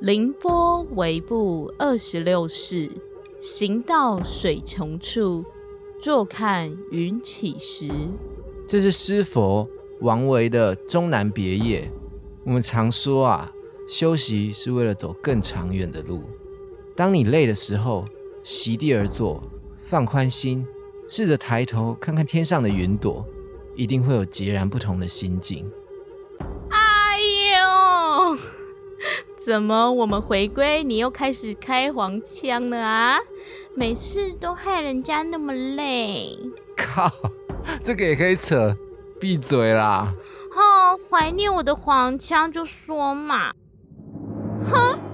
凌波微步二十六式，行到水穷处，坐看云起时。这是师佛王维的终南别业。我们常说啊，休息是为了走更长远的路。当你累的时候，席地而坐，放宽心，试着抬头看看天上的云朵，一定会有截然不同的心境。怎么我们回归，你又开始开黄腔了啊？每次都害人家那么累。靠，这个也可以扯？闭嘴啦！哦，怀念我的黄腔就说嘛。哼。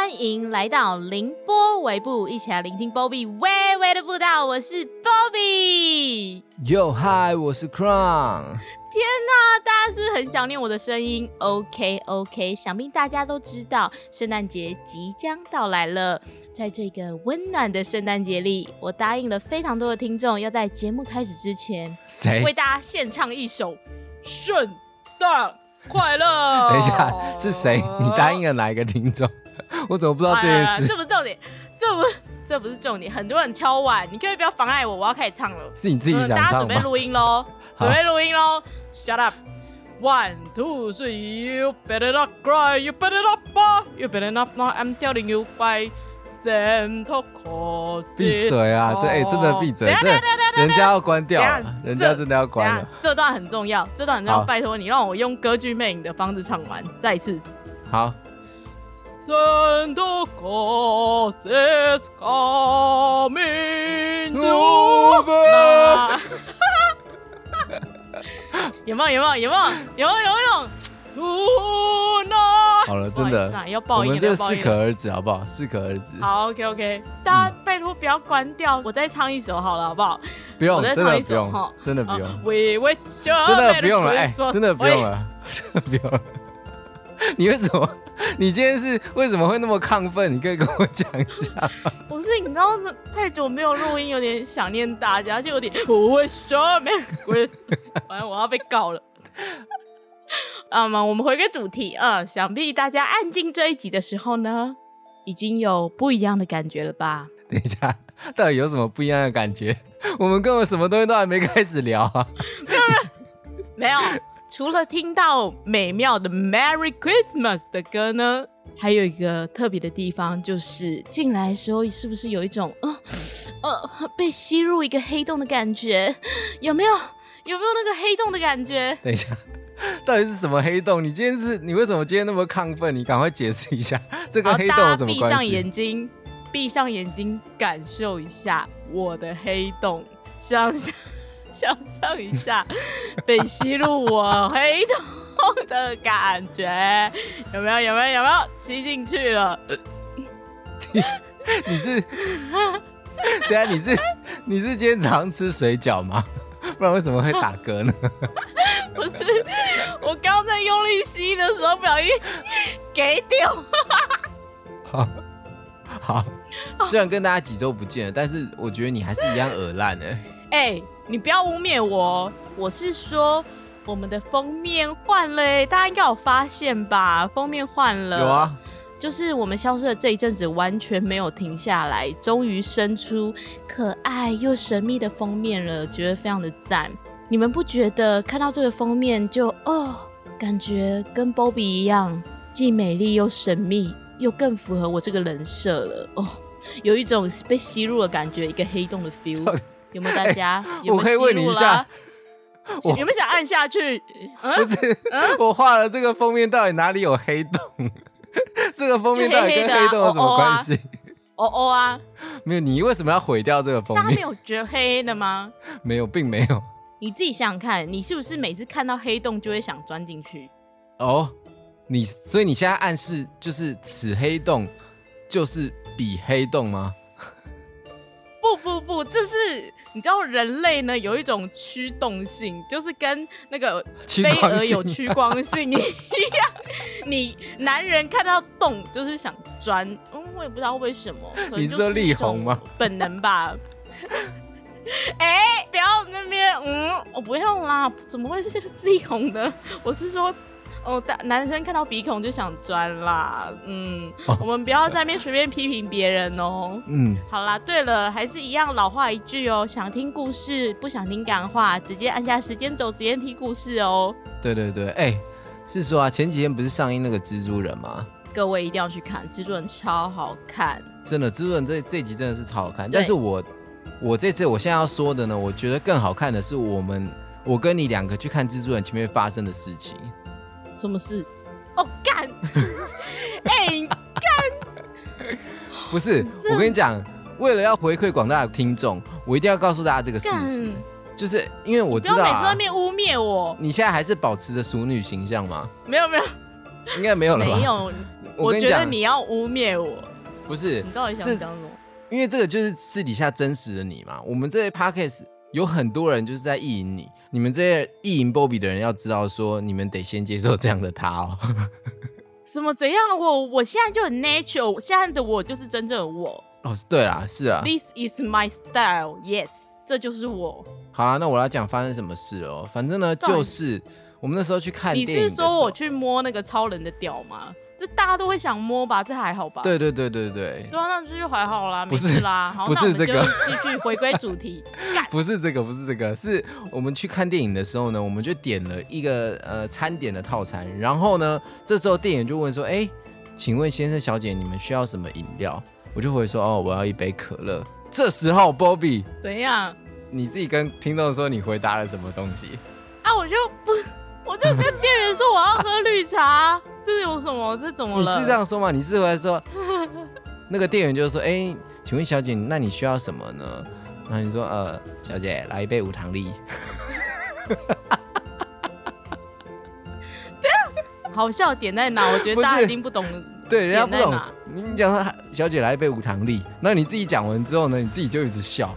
欢迎来到凌波微步，一起来聆听 Bobby 微微的步道。我是 Bobby。Yo Hi，我是 Crown。天哪，大家是是很想念我的声音？OK OK，想必大家都知道，圣诞节即将到来了。在这个温暖的圣诞节里，我答应了非常多的听众，要在节目开始之前，谁为大家献唱一首《圣诞快乐》。等一下，是谁？你答应了哪一个听众？我怎么不知道这件事？这不是重点，这不这不是重点。很多人敲碗，你可以不要妨碍我，我要开始唱了。是你自己想唱大家准备录音喽，准备录音喽。Shut up. One, two, three. You better not cry. You better not b You better not I'm telling you by Santa Claus. 闭嘴啊！这哎，真的闭嘴！这人家要关掉了，人家真的要关了。这段很重要，这段很重要。拜托你让我用歌剧魅影的方式唱完，再一次。好。Santa Claus is coming over。有没有？有没有？有没有？有没有？有没有。好了，真的，要报应，我们这适可而止，好不好？适可而止。好，OK，OK，大家拜托不要关掉，我再唱一首好了，好不好？不用，真的不用，真的不用。We wish you 真的不用了，哎，真的不用了，真的不用了。你为什么？你今天是为什么会那么亢奋？你可以跟我讲一下。不是，你知道太久没有录音，有点想念大家，就有点我会说没，我反正我要被告了。啊 嘛，我们回个主题啊，想必大家按进这一集的时候呢，已经有不一样的感觉了吧？等一下，到底有什么不一样的感觉？我们根本什么东西都还没开始聊啊！没有，没有。除了听到美妙的 Merry Christmas 的歌呢，还有一个特别的地方，就是进来的时候是不是有一种呃呃被吸入一个黑洞的感觉？有没有？有没有那个黑洞的感觉？等一下，到底是什么黑洞？你今天是你为什么今天那么亢奋？你赶快解释一下 这个黑洞有什么关系？闭上眼睛，闭上眼睛，感受一下我的黑洞，想想。想象一下 被吸入我黑洞的感觉，有没有？有没有？有没有吸进去了？你是？对啊，你是？你是今天早上吃水饺吗？不然为什么会打嗝呢？不是，我刚在用力吸的时候不小心给掉。好，好，虽然跟大家几周不见了，但是我觉得你还是一样耳烂的。哎。你不要污蔑我，我是说我们的封面换了，大家应该有发现吧？封面换了，有啊，就是我们消失的这一阵子完全没有停下来，终于生出可爱又神秘的封面了，觉得非常的赞。你们不觉得看到这个封面就哦，感觉跟 Bobby 一样，既美丽又神秘，又更符合我这个人设了哦，有一种被吸入的感觉，一个黑洞的 feel。有没有大家？我可以问你一下，有没有想按下去？不是，我画了这个封面，到底哪里有黑洞？这个封面到底跟黑洞有什么关系？哦哦啊！没有，你为什么要毁掉这个封面？大家没有觉得黑黑的吗？没有，并没有。你自己想想看，你是不是每次看到黑洞就会想钻进去？哦，你所以你现在暗示就是此黑洞就是彼黑洞吗？不不不，这是。你知道人类呢有一种驱动性，就是跟那个飞蛾有趋光性一样。你男人看到洞就是想钻，嗯，我也不知道为什么。你说力宏吗？本能吧。哎、不要那边，嗯，我不用啦，怎么会是力宏的？我是说。哦，大男生看到鼻孔就想钻啦，嗯，我们不要在那边随便批评别人哦。嗯，好啦，对了，还是一样老话一句哦，想听故事不想听感话，直接按下时间轴，直接听故事哦。对对对，哎、是说啊，前几天不是上映那个蜘蛛人吗？各位一定要去看，蜘蛛人超好看。真的，蜘蛛人这这集真的是超好看。但是我我这次我现在要说的呢，我觉得更好看的是我们我跟你两个去看蜘蛛人前面发生的事情。什么事？哦，干！哎干、不是，我跟你讲，为了要回馈广大的听众，我一定要告诉大家这个事干！实，就是因为我知道啊，每次外面污蔑我。你现在还是保持着熟女形象吗？没有没有 应该没有了吧？没有，我觉得我跟你讲，你要污蔑我，不是你，到底想这讲什么？因为这个就是私底下真实的你嘛。我们这些 podcast 有很多人就是在意淫你，你们这些意淫 Bobby 的人要知道说，你们得先接受这样的他哦。什么怎样？我我现在就很 natural，现在的我就是真正的我。哦，对啦，是啊。This is my style. Yes，这就是我。好啦，那我要讲发生什么事哦。反正呢，就是我们那时候去看你电影你，是说我去摸那个超人的屌吗？这大家都会想摸吧？这还好吧？对对对对对，对啊，那这就还好啦，没不是事啦。好，不是这个继续回归主题。不是这个，不是这个，是我们去看电影的时候呢，我们就点了一个呃餐点的套餐，然后呢，这时候店员就问说，哎，请问先生小姐，你们需要什么饮料？我就会说，哦，我要一杯可乐。这时候，Bobby，怎样你自己跟听众说你回答了什么东西？啊？我就不，我就跟店员说我要喝绿茶，这有什么？这怎么了你了？是这样说吗？你是回来说，那个店员就说，哎，请问小姐，那你需要什么呢？然后你说，呃，小姐，来一杯无糖力。好笑点在哪？我觉得大家一定不懂。对，人家不懂。你讲说小姐来一杯无糖力，然后你自己讲完之后呢，你自己就一直笑，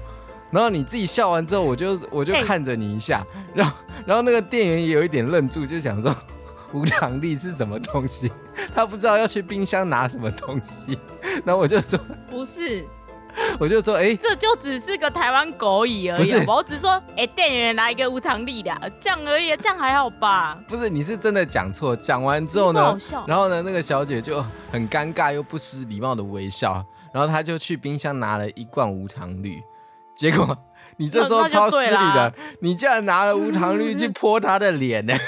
然后你自己笑完之后，我就我就哎看着你一下，然后然后那个店员也有一点愣住，就想说 无糖力是什么东西，他不知道要去冰箱拿什么东西，然后我就说不是，我就说哎。这就只是个台湾狗语而已。我只是说，哎、店员来一个无糖力的，这样而已，这样还好吧？不是，你是真的讲错。讲完之后呢然后呢，那个小姐就很尴尬又不失礼貌的微笑，然后她就去冰箱拿了一罐无糖绿，结果 你这时候超失礼的，你竟然拿了无糖绿去 泼他的脸呢？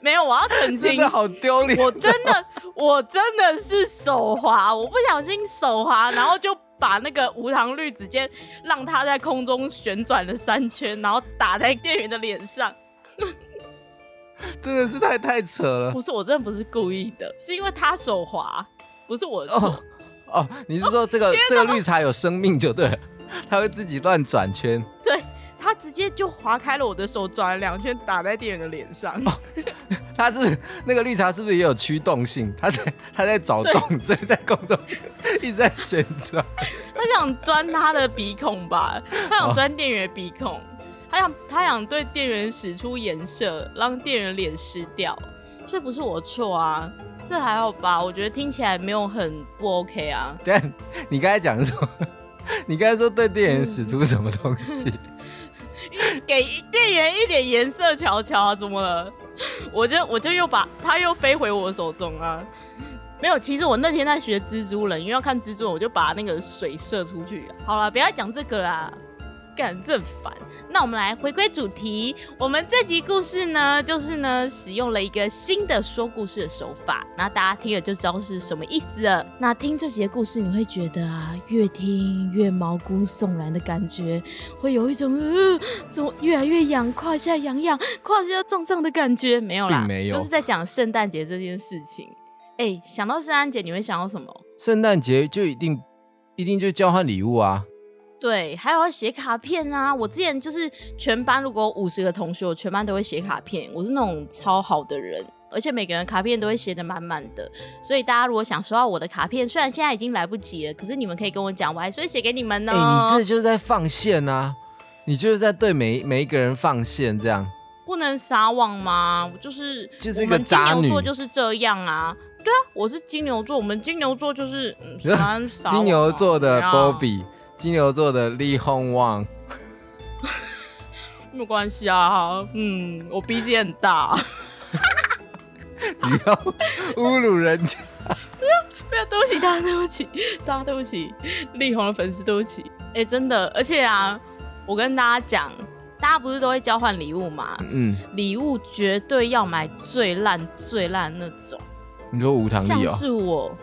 没有，我要澄清真的，好丢脸。我真的，我真的是手滑，我不小心手滑，然后就把那个无糖绿直接让它在空中旋转了三圈，然后打在店员的脸上。真的是太太扯了。不是，我真的不是故意的，是因为他手滑，不是我的错。哦哦，你是说这个这个绿茶有生命就对了，它会自己乱转圈。对它直接就划开了我的手，转了两圈，打在店员的脸上。它是那个绿茶是不是也有驱动性？它在它在找洞，所以在空中一直在旋转。他想钻他的鼻孔吧，他想钻店员的鼻孔，他想他想对店员使出颜色，让店员脸湿掉，所以不是我错啊，这还好吧？我觉得听起来没有很不 OK 啊。但你刚才讲说，你刚才说对店员使出什么东西？给店员一点颜色瞧瞧啊，怎么了？我就我就又把它又飞回我手中啊。没有，其实我那天在学蜘蛛人，因为要看蜘蛛人，我就把那个水射出去。好了，不要讲这个啦，干这很烦。那我们来回归主题，我们这集故事呢，就是呢使用了一个新的说故事的手法，那大家听了就知道是什么意思了。那听这集的故事，你会觉得啊，越听越毛骨悚然的感觉，会有一种呃，怎么越来越痒，胯下痒痒，胯下胀胀的感觉。没有啦，并没有就是在讲圣诞节这件事情。哎、想到圣诞节，你会想到什么？圣诞节就一定一定就交换礼物啊？对，还有要写卡片啊！我之前就是全班如果五十个同学，我全班都会写卡片，我是那种超好的人，而且每个人卡片都会写的满满的。所以大家如果想收到我的卡片，虽然现在已经来不及了，可是你们可以跟我讲，我还是会写给你们呢。哎、你这就是在放线啊！你就是在对每每一个人放线，这样不能撒网吗？我就是就是一个金牛座就是这样啊。对啊我是金牛座，我们金牛座就是 金牛座的啊 Bobby，金牛座的力宏旺，没有关系啊，嗯，我鼻子也很大，你要侮辱人家。不要，对不起大家，对不起大家，对不起力宏的粉丝，对不起，哎、真的，而且啊，我跟大家讲，大家不是都会交换礼物吗？嗯，礼物绝对要买最烂最烂那种，你说无糖哦？是我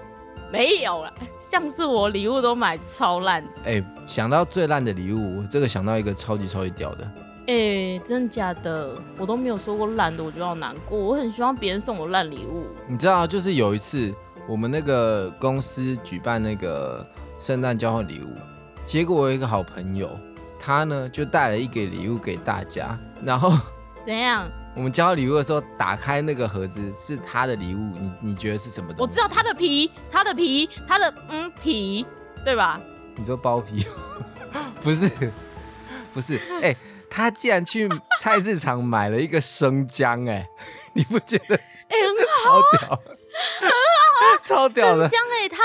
没有了，像是我礼物都买超烂，哎、想到最烂的礼物，我这个想到一个超级超级屌的，哎、真的假的？我都没有收过烂的，我就要难过。我很希望别人送我烂礼物。你知道，就是有一次我们那个公司举办那个圣诞交换礼物，结果我有一个好朋友，他呢就带了一个礼物给大家，然后怎样？我们交换礼物的时候，打开那个盒子是他的礼物，你你觉得是什么东西？我知道他的皮，他的皮，他的嗯皮，对吧？你说包皮？不是，不是，哎、他竟然去菜市场买了一个生姜、哎，你不觉得哎、很好，超屌？超屌的，生姜哎、他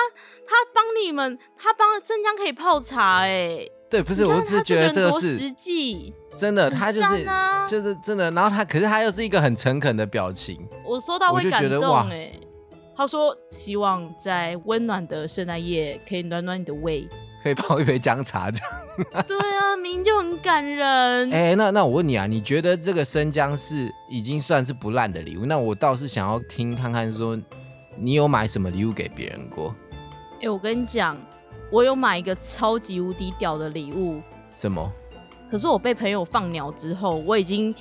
他帮你们，他帮生姜可以泡茶哎、对，不是，我只是他觉得这个是实是际。真的，他就是、啊就是真的，然后他可是他又是一个很诚恳的表情，我收到我就会感觉得哇动哎、他说希望在温暖的圣诞夜可以暖暖你的胃。可以泡一杯姜茶这样。对啊，明明就很感人。哎、那那我问你啊，你觉得这个生姜是已经算是不烂的礼物？那我倒是想要听看看说，你有买什么礼物给别人过？哎、我跟你讲，我有买一个超级无敌屌的礼物，什么？可是我被朋友放鸟之后，我已经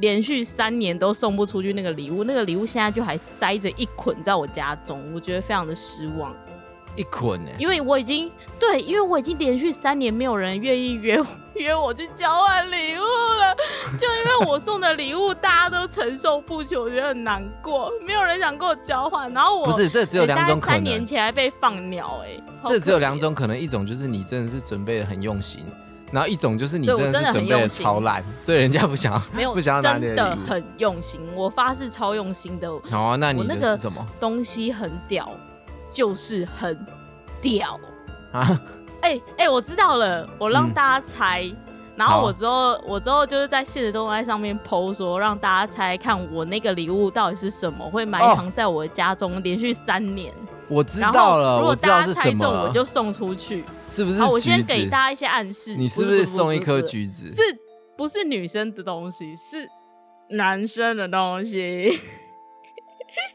连续三年都送不出去那个礼物，那个礼物现在就还塞着一捆在我家中，我觉得非常的失望，一捆呢、因为我已经对，因为我已经连续三年没有人愿意约约我去交换礼物了，就因为我送的礼物大家都承受不起，我觉得很难过，没有人想跟我交换，然后我不是，这只有欸两种可大概三年能。前还被放鸟、哎，超这只有两种可能，一种就是你真的是准备的很用心，然后一种就是你真的很是准备的用心超烂，所以人家不想要没有不想要拿你真的很用心，我发誓超用心的，好啊，那你那个是什么东西很屌，就是很屌。啊？哎、哎、我知道了，我让嗯大家猜。然后我之后，我之后就是在现实动态上面 PO 说，让大家猜看我那个礼物到底是什么，会埋哦藏在我的家中连续三年。我知道了，如果我知道大家猜中，是什么，我就送出去。是不是好，我？先给大家一些暗示。你是不不是送一颗？橘子？是不是女生的东西？是男生的东西。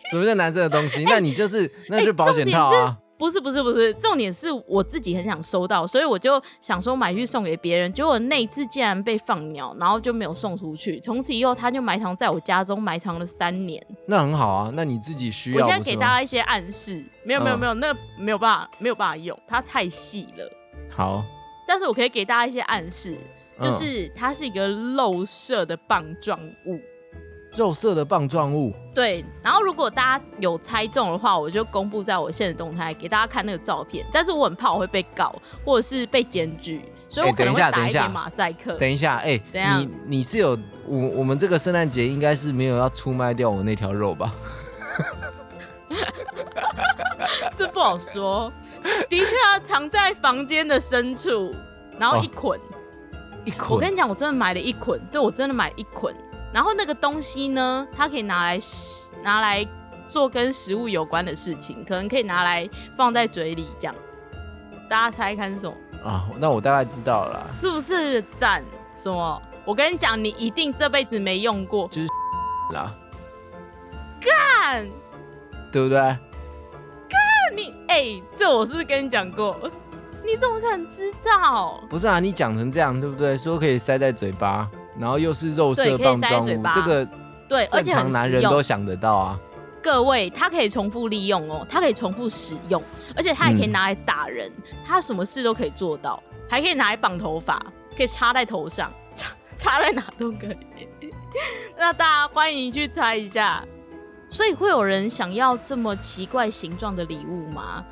什么叫男生的东西？那你就是那就是保险套啊。不是不是不是，重点是我自己很想收到，所以我就想说买去送给别人。结果那一次竟然被放鸟，然后就没有送出去。从此以后，它就埋藏在我家中，埋藏了三年。那很好啊，那你自己需要。我现在给大家一些暗示，没有没有嗯没有，那没有办法没有办法用，它太细了。好，但是我可以给大家一些暗示，就嗯是它是一个漏射的棒状物。肉色的棒状物，对，然后如果大家有猜中的话，我就公布在我现实动态给大家看那个照片。但是我很怕我会被告，或者是被检举，所以我哎可能会打等一点马赛克。等一下，哎、怎样你你是有我我们这个圣诞节应该是没有要出卖掉我那条肉吧？这不好说，的确啊，藏在房间的深处，然后一捆。一捆，我跟你讲，我真的买了一捆，对我真的买了一捆。然后那个东西呢，它可以拿来拿来做跟食物有关的事情，可能可以拿来放在嘴里这样。大家猜看是什么？啊，那我大概知道了啦，是不是赞？什么？我跟你讲，你一定这辈子没用过。就是 啦，干，对不对？你哎、这我是不是跟你讲过？你怎么可能知道？不是啊，你讲成这样，对不对？说可以塞在嘴巴，然后又是肉色棒状物，这个对，而且很常男人。都想得到啊。各位，它可以重复利用哦，它可以重复使用，而且它也可以嗯拿来打人，它什么事都可以做到，还可以拿来绑头发，可以插在头上，插 插在哪都可以。那大家欢迎去猜一下。所以会有人想要这么奇怪形状的礼物吗？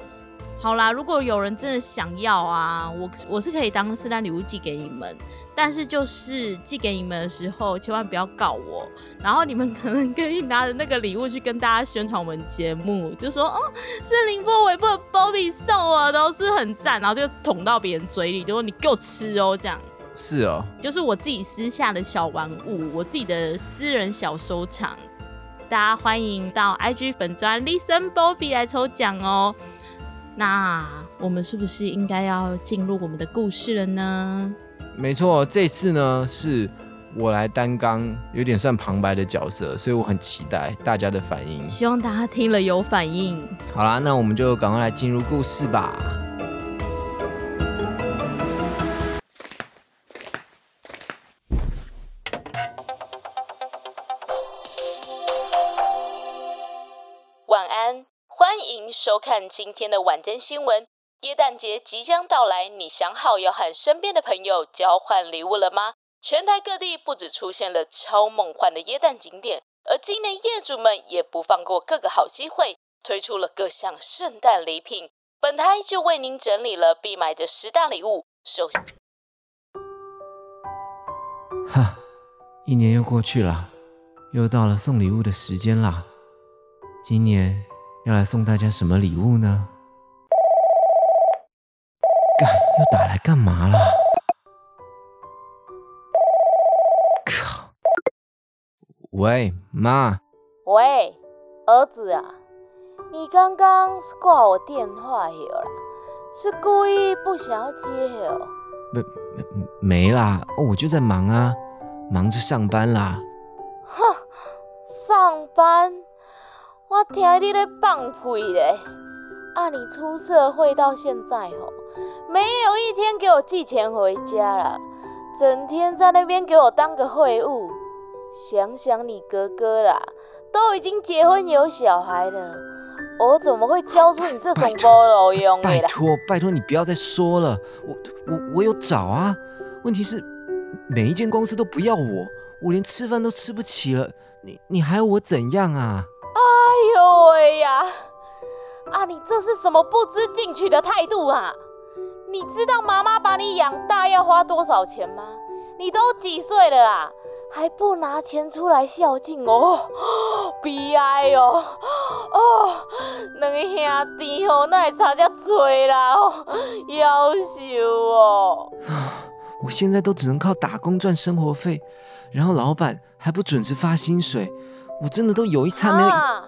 好啦，如果有人真的想要啊，我我是可以当圣诞礼物寄给你们，但是就是寄给你们的时候，千万不要告我。然后你们可能可以拿着那个礼物去跟大家宣传我们节目，就说哦，是林波微步的 Bobby 送我的，是很赞，然后就捅到别人嘴里，就说你给我吃哦，这样。是哦，就是我自己私下的小玩物，我自己的私人小收藏。大家欢迎到 IG 本专 Listen Bobby 来抽奖哦。那我们是不是应该要进入我们的故事了呢？没错，这次呢是我来担纲，有点算旁白的角色，所以我很期待大家的反应。希望大家听了有反应。好啦，那我们就赶快来进入故事吧。收看今天的晚间新闻。耶诞节即将到来，你想好要和身边的朋友交换礼物了吗？全台各地不止出现了超梦幻的耶诞景点，而今年业主们也不放过各个好机会，推出了各项圣诞礼品。本台就为您整理了必买的十大礼物。首先，哈，一年又过去了，又到了送礼物的时间啦。今年要来送大家什么礼物呢？干，又打来干嘛啦？靠！喂，妈，喂，儿子啊，你刚刚是挂我电话有啦？是故意不想要接哦？没啦，我就在忙啊，忙着上班啦。哼，上班？我听你咧放屁咧！啊，你出社会到现在吼，没有一天给我寄钱回家啦，整天在那边给我当个废物。想想你哥哥啦，都已经结婚有小孩了，我怎么会教出你这种不路用的啦？拜托，拜托你不要再说了，我我我有找啊，问题是每一间公司都不要我，我连吃饭都吃不起了，你你还要我怎样啊？哎呦喂呀！啊，你这是什么不知进取的态度啊？你知道妈妈把你养大要花多少钱吗？你都几岁了啊，还不拿钱出来孝敬哦？悲哀哦！哦，两个兄弟哦，那也差遮多啦哦，夭寿哦！我现在都只能靠打工赚生活费，然后老板还不准时发薪水。我真的都有一餐没有啊！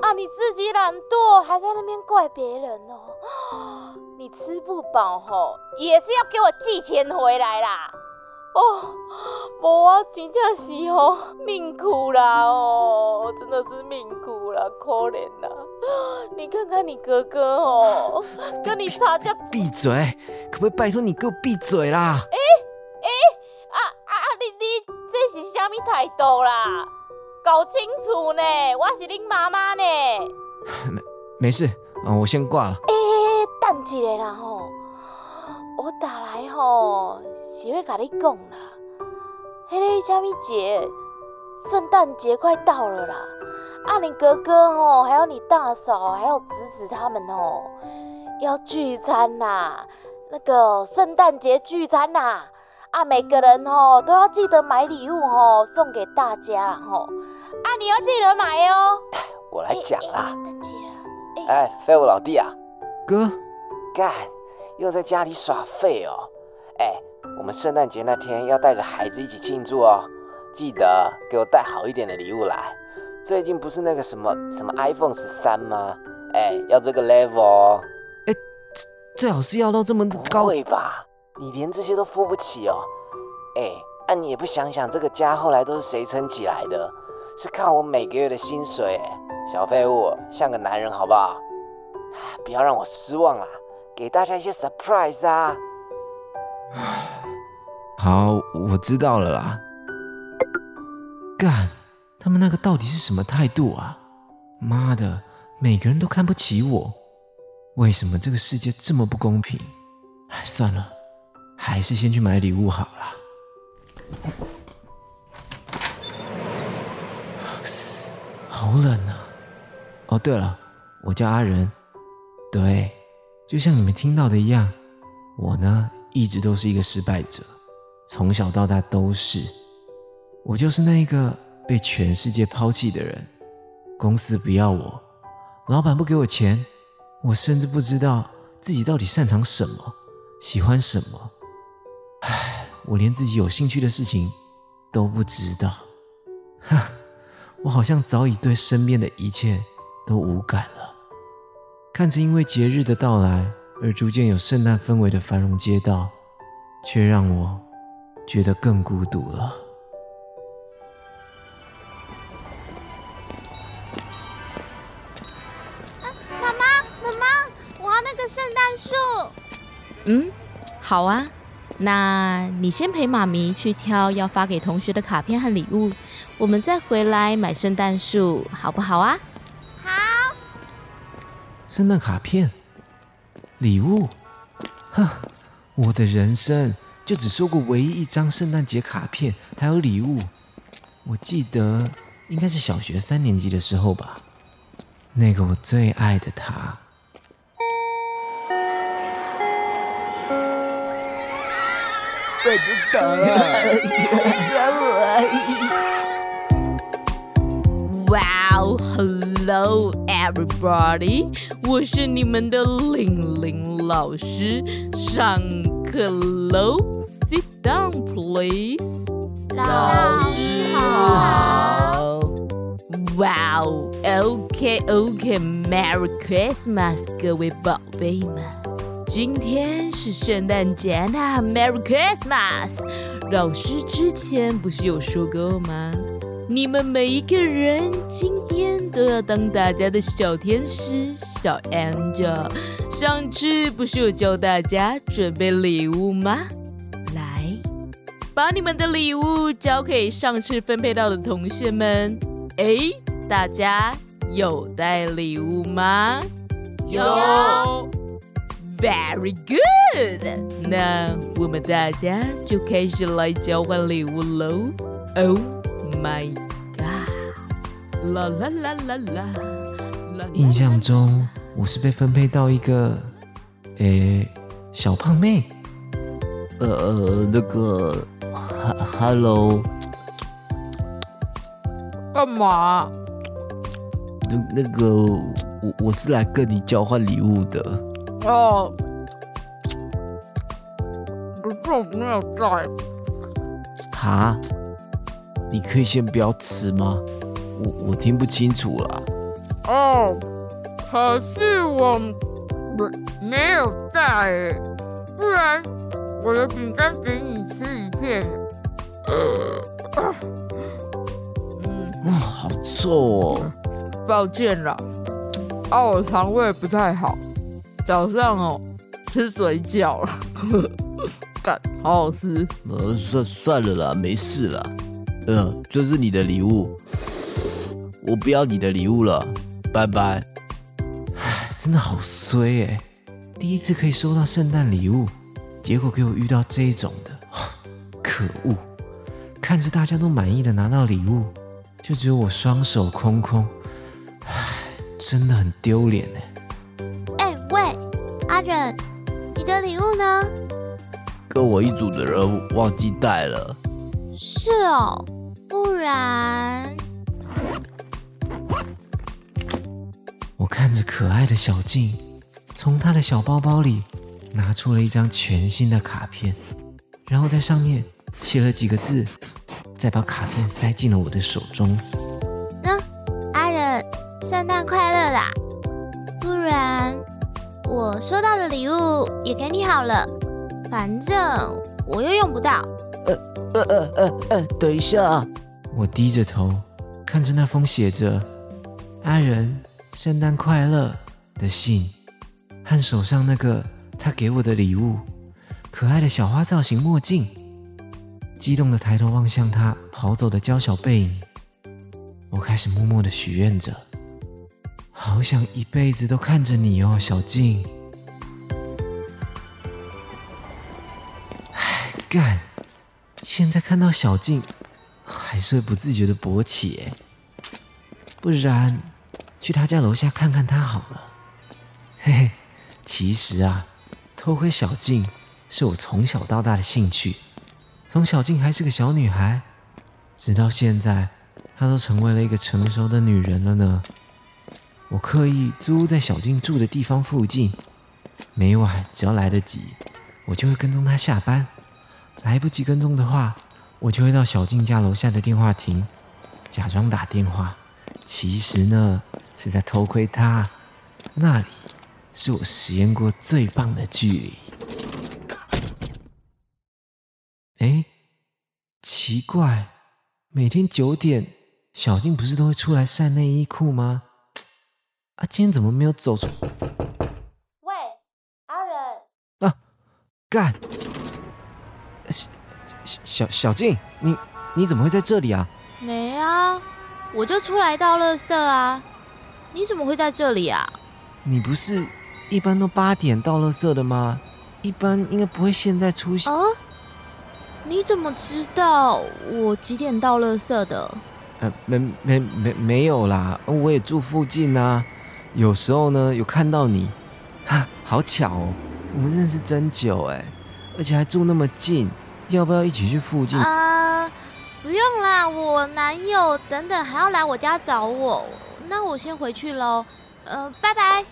啊，你自己懒惰，还在那边怪别人哦！你吃不饱吼，也是要给我寄钱回来啦！哦，无啊，真正是吼命苦啦哦，真的是命苦啦，可怜啦！你看看你哥哥哦，跟你差价。闭嘴！可不可以拜托你给我闭嘴啦？哎哎啊啊！你你这是什么态度啦？搞清楚呢，我是恁妈妈呢。没 没事，嗯，我先挂了。哎，等一下啦吼，我打来吼是要甲你讲啦，迄个虾米节，圣诞节快到了啦。啊，你哥哥吼，还有你大嫂，还有侄子他们吼，要聚餐呐，那个圣诞节聚餐呐。啊，每个人吼都要记得买礼物吼送给大家吼。啊，你要记得买哦。我来讲啦。哎，废物老弟啊，哥，干，又在家里耍废哦。哎，我们圣诞节那天要带着孩子一起庆祝哦，记得给我带好一点的礼物来。最近不是那个什么什么 iPhone 十三吗？哎，要这个 level 哦。哎，最最好是要到这么高。会吧？你连这些都付不起哦，哎，那你也不想想，这个家后来都是谁撑起来的？是看我每个月的薪水。小废物，像个男人好不好？不要让我失望啊！给大家一些 surprise 啊！好，我知道了啦。干，他们那个到底是什么态度啊？妈的，每个人都看不起我，为什么这个世界这么不公平？算了。还是先去买礼物好了。好冷啊！哦，对了，我叫阿仁。对，就像你们听到的一样，我呢一直都是一个失败者，从小到大都是。我就是那一个被全世界抛弃的人，公司不要我，老板不给我钱，我甚至不知道自己到底擅长什么，喜欢什么。唉，我连自己有兴趣的事情都不知道。哈，我好像早已对身边的一切都无感了。看着因为节日的到来而逐渐有圣诞氛围的繁荣街道，却让我觉得更孤独了。妈妈，妈妈，我要那个圣诞树。嗯，好啊。那你先陪妈咪去挑要发给同学的卡片和礼物，我们再回来买圣诞树，好不好啊？好。圣诞卡片、礼物，哼，我的人生就只收过唯一一张圣诞节卡片，还有礼物。我记得应该是小学三年级的时候吧，那个我最爱的他。哇哦，Hello everybody，我是你们的玲玲老师，上课喽，Sit down please。老师好。哇哦，OK OK，Merry Christmas，各位宝贝们。 今天是圣诞节呢，Merry Christmas！老师之前不是有说过吗？你们每一个人今天都要当大家的小天使、小 angel。上次不是有教大家准备礼物吗？来，把你们的礼物交给上次分配到的同学们。哎，大家有带礼物吗？有。Very good，那我们大家就开始来交换礼物喽。Oh my god！啦啦啦啦啦！印象中我是被分配到一个，诶，小胖妹。呃呃，那个，Hello，干嘛？那那个，我我是来跟你交换礼物的。哦，可是我没有在。哈？你可以先不要吃吗？我我听不清楚了。哦，可是我没没有在，不然我的饼干给你吃一片。嗯，哇，好臭哦！抱歉了，啊，我肠胃不太好。早上哦，吃水饺，干，好好吃。呃，算算了啦，没事啦。嗯，这是你的礼物，我不要你的礼物了，拜拜。唉，真的好衰哎！第一次可以收到圣诞礼物，结果给我遇到这种的，可恶！看着大家都满意的拿到礼物，就只有我双手空空，唉，真的很丢脸哎。忍，你的礼物呢？跟我一组的人忘记带了。是哦，不然……我看着可爱的小静，从她的小包包里拿出了一张全新的卡片，然后在上面写了几个字，再把卡片塞进了我的手中。那阿忍，圣诞快乐啦！不然……我收到的礼物也给你好了，反正我又用不到。呃呃呃呃呃，等一下，我低着头看着那封写着“阿仁圣诞快乐”的信，和手上那个他给我的礼物——可爱的小花造型墨镜，激动的抬头望向他跑走的娇小背影，我开始默默的许愿着。好想一辈子都看着你哦，小静。唉，干！现在看到小静，还是会不自觉的勃起哎。不然，去他家楼下看看他好了。嘿嘿，其实啊，偷窥小静是我从小到大的兴趣。从小静还是个小女孩，直到现在，她都成为了一个成熟的女人了呢。我刻意租在小静住的地方附近，每晚只要来得及，我就会跟踪她下班；来不及跟踪的话，我就会到小静家楼下的电话亭，假装打电话，其实呢是在偷窥她。那里是我实验过最棒的距离。哎，奇怪，每天九点，小静不是都会出来晒内衣裤吗？啊，今天怎么没有走出？喂，阿仁，啊，干！小小小静，你你怎么会在这里啊？没啊，我就出来倒垃圾啊。你怎么会在这里啊？你不是一般都八点倒垃圾的吗？一般应该不会现在出现。啊？你怎么知道我几点倒垃圾的？呃，没没没没有啦，我也住附近啊。有时候呢，有看到你，哈，好巧哦，我们认识真久哎，而且还住那么近，要不要一起去附近？啊，不用啦，我男友等等还要来我家找我，那我先回去喽，呃，拜拜。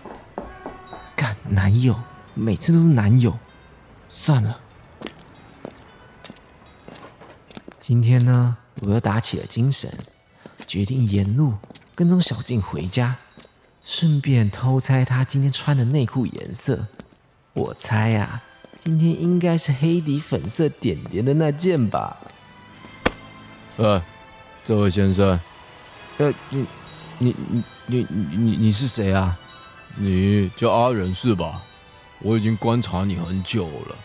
干男友，每次都是男友，算了。今天呢，我又打起了精神，决定沿路跟踪小静回家。顺便偷猜他今天穿的内裤颜色，我猜呀，今天应该是黑底粉色点点的那件吧。呃，这位先生，呃，你、你、你、你、你、你是谁啊？你叫阿仁是吧？我已经观察你很久了，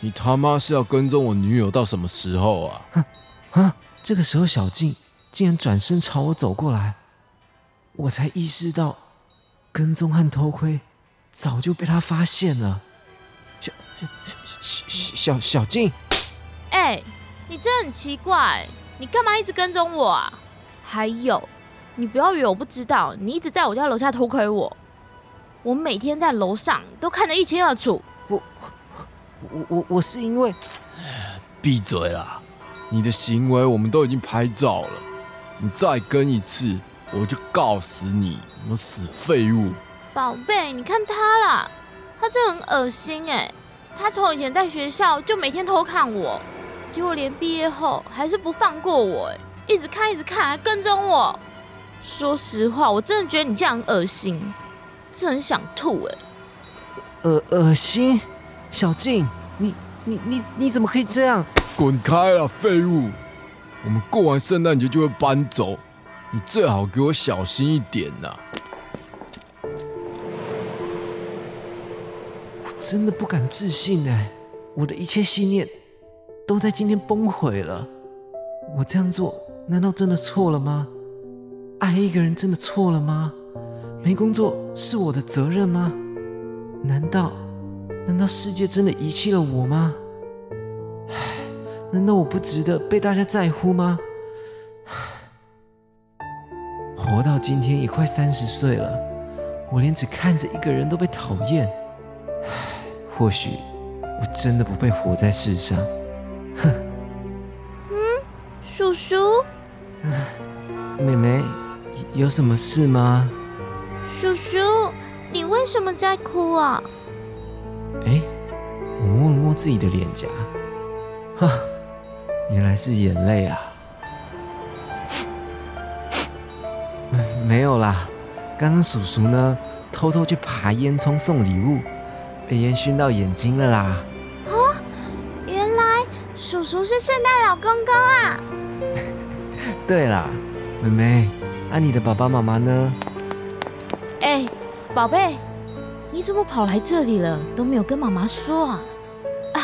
你他妈是要跟踪我女友到什么时候啊？啊！这个时候，小静竟然转身朝我走过来，我才意识到。跟踪和偷窥早就被他发现了。小小小小小静，哎，你真的很奇怪，你干嘛一直跟踪我啊？还有，你不要以为我不知道，你一直在我家楼下偷窥我，我每天在楼上都看得一清二楚。我我我我是因为 闭嘴啦！你的行为我们都已经拍照了，你再跟一次。我就告死你，我死废物！宝贝，你看他啦，他真的很恶心哎！他从以前在学校就每天偷看我，结果连毕业后还是不放过我哎，一直看一直看，还跟踪我。说实话，我真的觉得你这样很恶心，真很想吐哎！恶恶心，小静，你你你你怎么可以这样？滚开啊，废物！我们过完圣诞节就会搬走。你最好给我小心一点呐！我真的不敢置信哎，我的一切信念都在今天崩毁了。我这样做难道真的错了吗？爱一个人真的错了吗？没工作是我的责任吗？难道难道世界真的遗弃了我吗？唉，难道我不值得被大家在乎吗？活到今天也快三十岁了，我连只看着一个人都被讨厌。唉，或许我真的不配活在世上。哼。嗯，叔叔。妹妹，有什么事吗？叔叔，你为什么在哭啊？哎，我摸了摸自己的脸颊，哈，原来是眼泪啊。没有啦，刚刚叔叔呢偷偷去爬烟囱送礼物，被烟熏到眼睛了啦。哦，原来叔叔是圣诞老公公啊！对啦，妹妹，那你的爸爸妈妈呢？哎，宝贝，你怎么跑来这里了？都没有跟妈妈说啊？啊，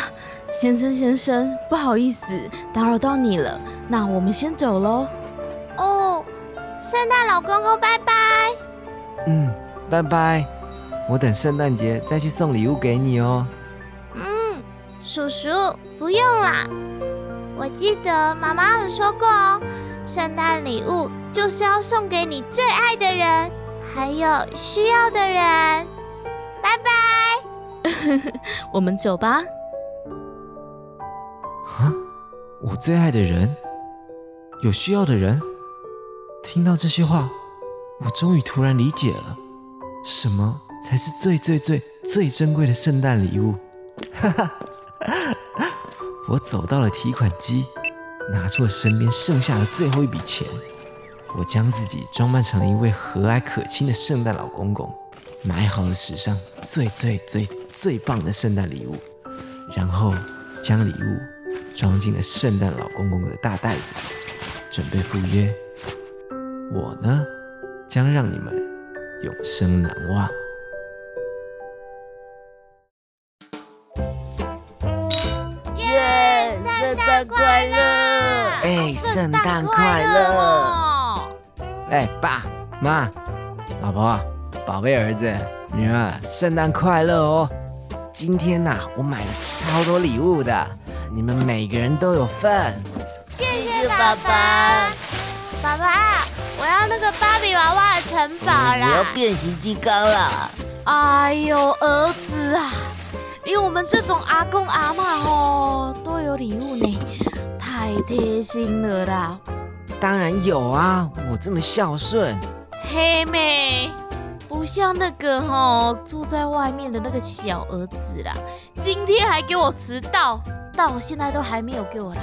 先生先生，不好意思打扰到你了，那我们先走喽。圣诞老公公，拜拜。嗯，拜拜。我等圣诞节再去送礼物给你哦。嗯，叔叔不用啦。我记得妈妈有说过哦，圣诞礼物就是要送给你最爱的人，还有需要的人。拜拜。我们走吧。啊，我最爱的人，有需要的人。听到这些话，我终于突然理解了，什么才是最最最最珍贵的圣诞礼物。哈哈，我走到了提款机，拿出了身边剩下的最后一笔钱。我将自己装扮成了一位和蔼可亲的圣诞老公公，买好了史上最最最最棒的圣诞礼物，然后将礼物装进了圣诞老公公的大袋子，准备赴约。我呢，将让你们永生难忘。耶！圣诞快乐！哎，圣诞快乐！哎，爸妈、老婆、宝贝儿子、女儿，圣诞快乐哦！今天呐，我买了超多礼物的，你们每个人都有份。谢谢爸爸。爸爸，那个芭比娃娃的城堡啦！我要变形金刚啦！哎呦，儿子啊，连我们这种阿公阿妈哦都有礼物呢，太贴心了啦！当然有啊，我这么孝顺。黑妹，不像那个哦住在外面的那个小儿子啦，今天还给我迟到，到现在都还没有给我来。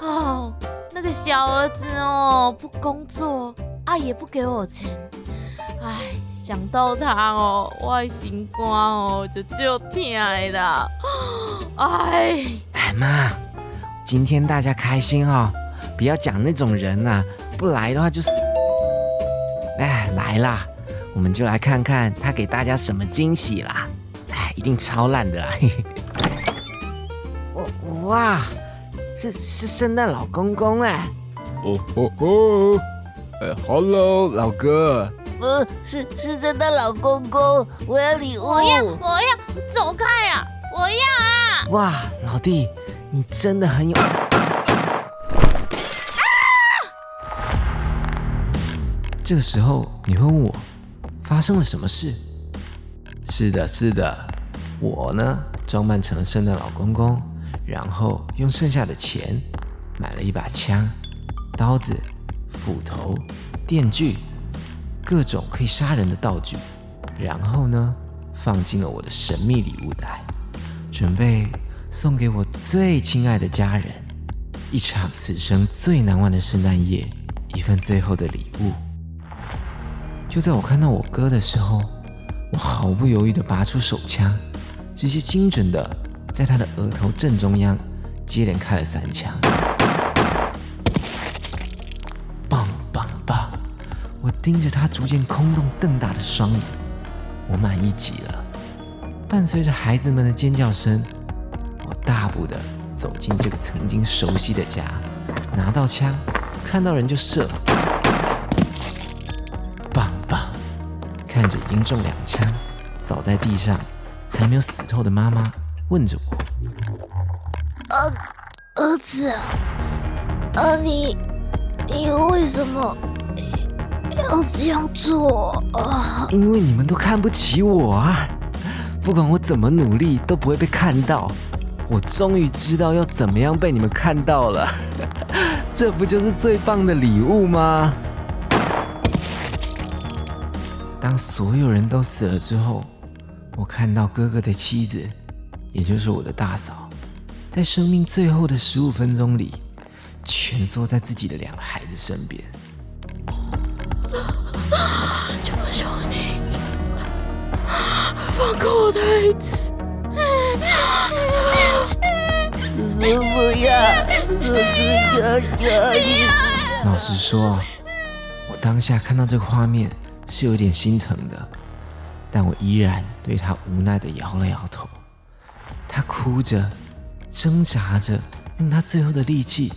哦，那个小儿子哦，不工作啊，也不给我钱，唉，想到他哦，我心肝哦就就疼啦。唉，哎妈，今天大家开心哦。不要讲那种人呐，不来的话就是……哎，来啦，我们就来看看他给大家什么惊喜啦！哎，一定超烂的啦！哇，是是圣诞老公公哎！哦哦哦！哎，Hello，老哥。呃，是是真的老公公，我要礼物。我要，我要，走开啊！我要啊！哇，老弟，你真的很有。这个时候，你会问我发生了什么事？是的，是的，我呢装扮成了圣诞老公公，然后用剩下的钱买了一把枪、刀子、斧头、电锯，各种可以杀人的道具，然后呢放进了我的神秘礼物袋，准备送给我最亲爱的家人一场此生最难忘的圣诞夜，一份最后的礼物。就在我看到我哥的时候，我毫不犹豫地拔出手枪，直接精准地在他的额头正中央接连开了三枪。盯着他逐渐空洞瞪大的双眼，我满意极了。伴随着孩子们的尖叫声，我大步的走进这个曾经熟悉的家，拿到枪，看到人就射。棒棒看着已经中两枪，倒在地上还没有死透的妈妈，问着我：“儿儿子，啊你你为什么要这样做啊？”因为你们都看不起我啊！不管我怎么努力都不会被看到。我终于知道要怎么样被你们看到了，这不就是最棒的礼物吗？当所有人都死了之后，我看到哥哥的妻子，也就是我的大嫂，在生命最后的十五分钟里，蜷缩在自己的两个孩子身边。放过我的孩子！不要，求求你！老实说，我当下看到这个画面。是有点心疼的，但我依然对他无奈的摇了摇头。他哭着，挣扎着，用他最后的力气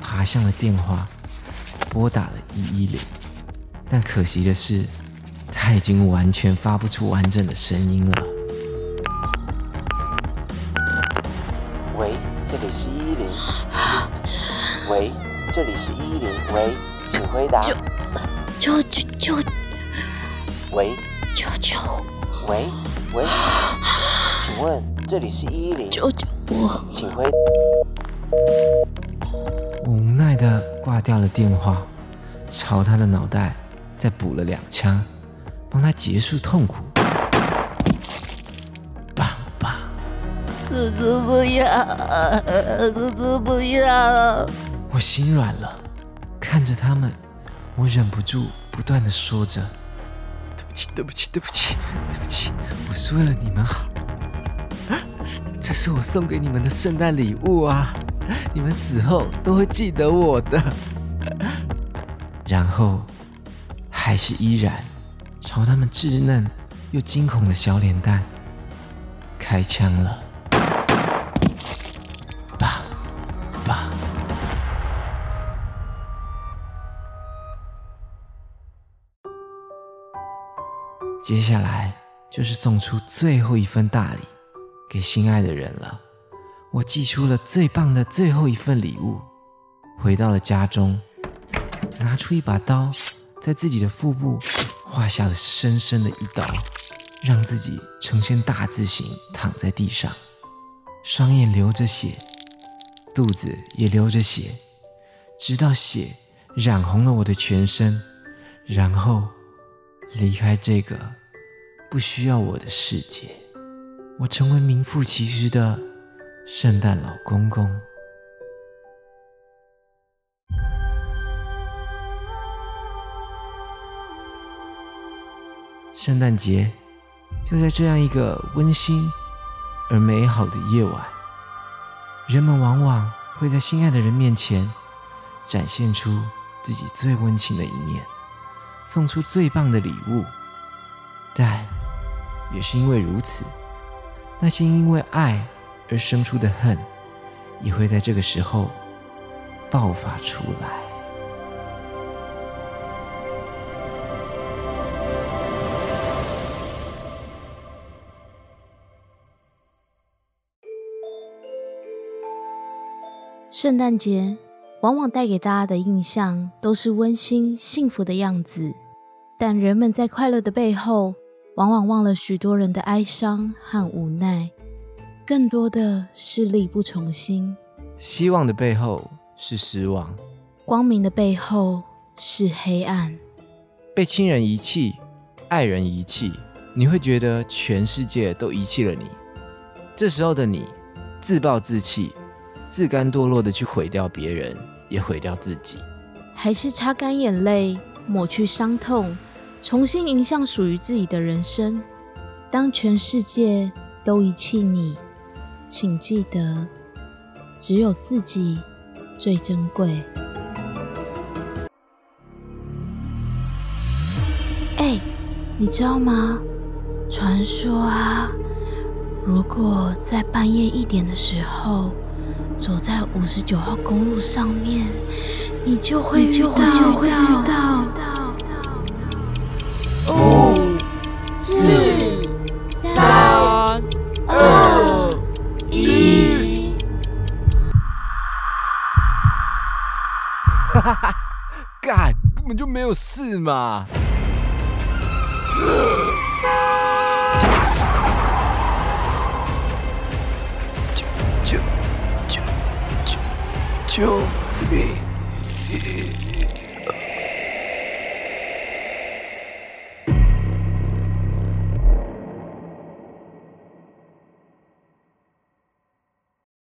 爬向了电话，拨打了一一零。但可惜的是，他已经完全发不出完整的声音了。喂，这里是一一零。喂，这里是一一零。喂，请回答。救救救救。喂，救救，喂喂，请请问这里是一一零，救救我！请回。我无奈的挂掉了电话，朝他的脑袋再补了两枪，帮他结束痛苦。棒棒！叔叔不要，叔叔不要！我心软了，看着他们，我忍不住不断的说着：“对不起，对不起，对不起，对不起，我是为了你们好。这是我送给你们的圣诞礼物啊！你们死后都会记得我的。”然后，还是依然朝他们稚嫩又惊恐的小脸蛋开枪了。棒棒！接下来就是送出最后一份大礼给心爱的人了。我寄出了最棒的最后一份礼物，回到了家中，拿出一把刀，在自己的腹部划下了深深的一刀，让自己呈现大字形躺在地上，双眼流着血，肚子也流着血，直到血染红了我的全身，然后离开这个不需要我的世界，我成为名副其实的圣诞老公公。圣诞节就在这样一个温馨而美好的夜晚，人们往往会在心爱的人面前展现出自己最温情的一面，送出最棒的礼物。但也是因为如此，那些因为爱而生出的恨，也会在这个时候爆发出来。圣诞节往往带给大家的印象都是温馨幸福的样子，但人们在快乐的背后，往往忘了许多人的哀伤和无奈，更多的是力不从心。希望的背后是失望，光明的背后是黑暗。被亲人遗弃、爱人遗弃，你会觉得全世界都遗弃了你。这时候的你，自暴自弃。自甘堕落的去毁掉别人，也毁掉自己，还是擦干眼泪，抹去伤痛，重新迎向属于自己的人生。当全世界都遗弃你，请记得，只有自己最珍贵。哎，你知道吗？传说啊，如果在半夜一点的时候。走在五十九号公路上面，你就会遇到。五、四、三、二、一。哈哈哈！干，根本就没有事嘛。救命！